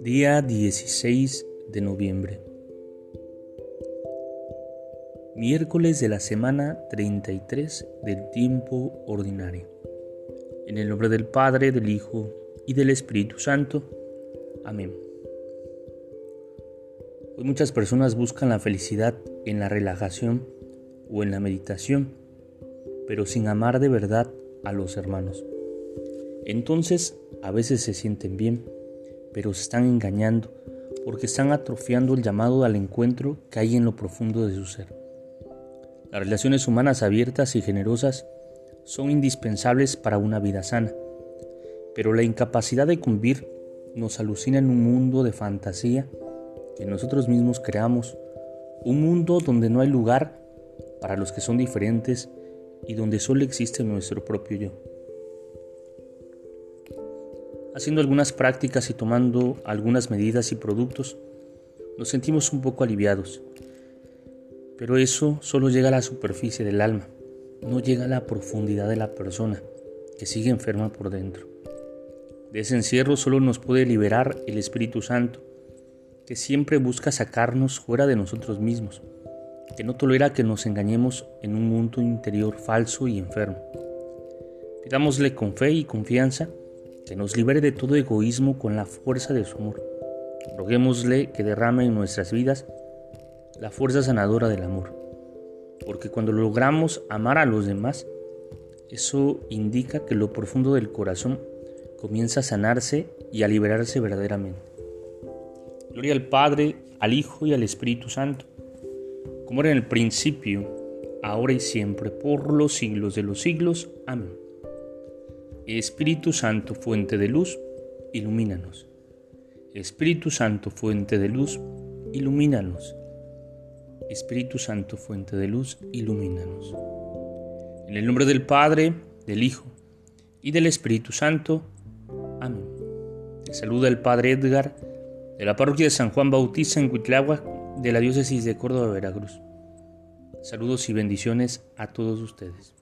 Día 16 de noviembre. Miércoles de la semana 33 del tiempo ordinario. En el nombre del Padre, del Hijo y del Espíritu Santo. Amén. Hoy muchas personas buscan la felicidad en la relajación o en la meditación, pero sin amar de verdad a los hermanos. Entonces a veces se sienten bien pero se están engañando porque están atrofiando el llamado al encuentro que hay en lo profundo de su ser. Las relaciones humanas abiertas y generosas son indispensables para una vida sana, pero la incapacidad de convivir nos alucina en un mundo de fantasía que nosotros mismos creamos, un mundo donde no hay lugar para los que son diferentes y donde solo existe nuestro propio yo. Haciendo algunas prácticas y tomando algunas medidas y productos, nos sentimos un poco aliviados. Pero eso solo llega a la superficie del alma, no llega a la profundidad de la persona, que sigue enferma por dentro. De ese encierro solo nos puede liberar el Espíritu Santo, que siempre busca sacarnos fuera de nosotros mismos, que no tolera que nos engañemos en un mundo interior falso y enfermo. Pidámosle con fe y confianza que nos libere de todo egoísmo con la fuerza de su amor. Roguémosle que derrame en nuestras vidas la fuerza sanadora del amor, porque cuando logramos amar a los demás, eso indica que lo profundo del corazón comienza a sanarse y a liberarse verdaderamente. Gloria al Padre, al Hijo y al Espíritu Santo, como era en el principio, ahora y siempre, por los siglos de los siglos. Amén. Espíritu Santo, fuente de luz, ilumínanos. Espíritu Santo, fuente de luz, ilumínanos. Espíritu Santo, fuente de luz, ilumínanos. En el nombre del Padre, del Hijo y del Espíritu Santo. Amén. Te saluda el Padre Edgar de la parroquia de San Juan Bautista en Huitláhuac de la diócesis de Córdoba, Veracruz. Saludos y bendiciones a todos ustedes.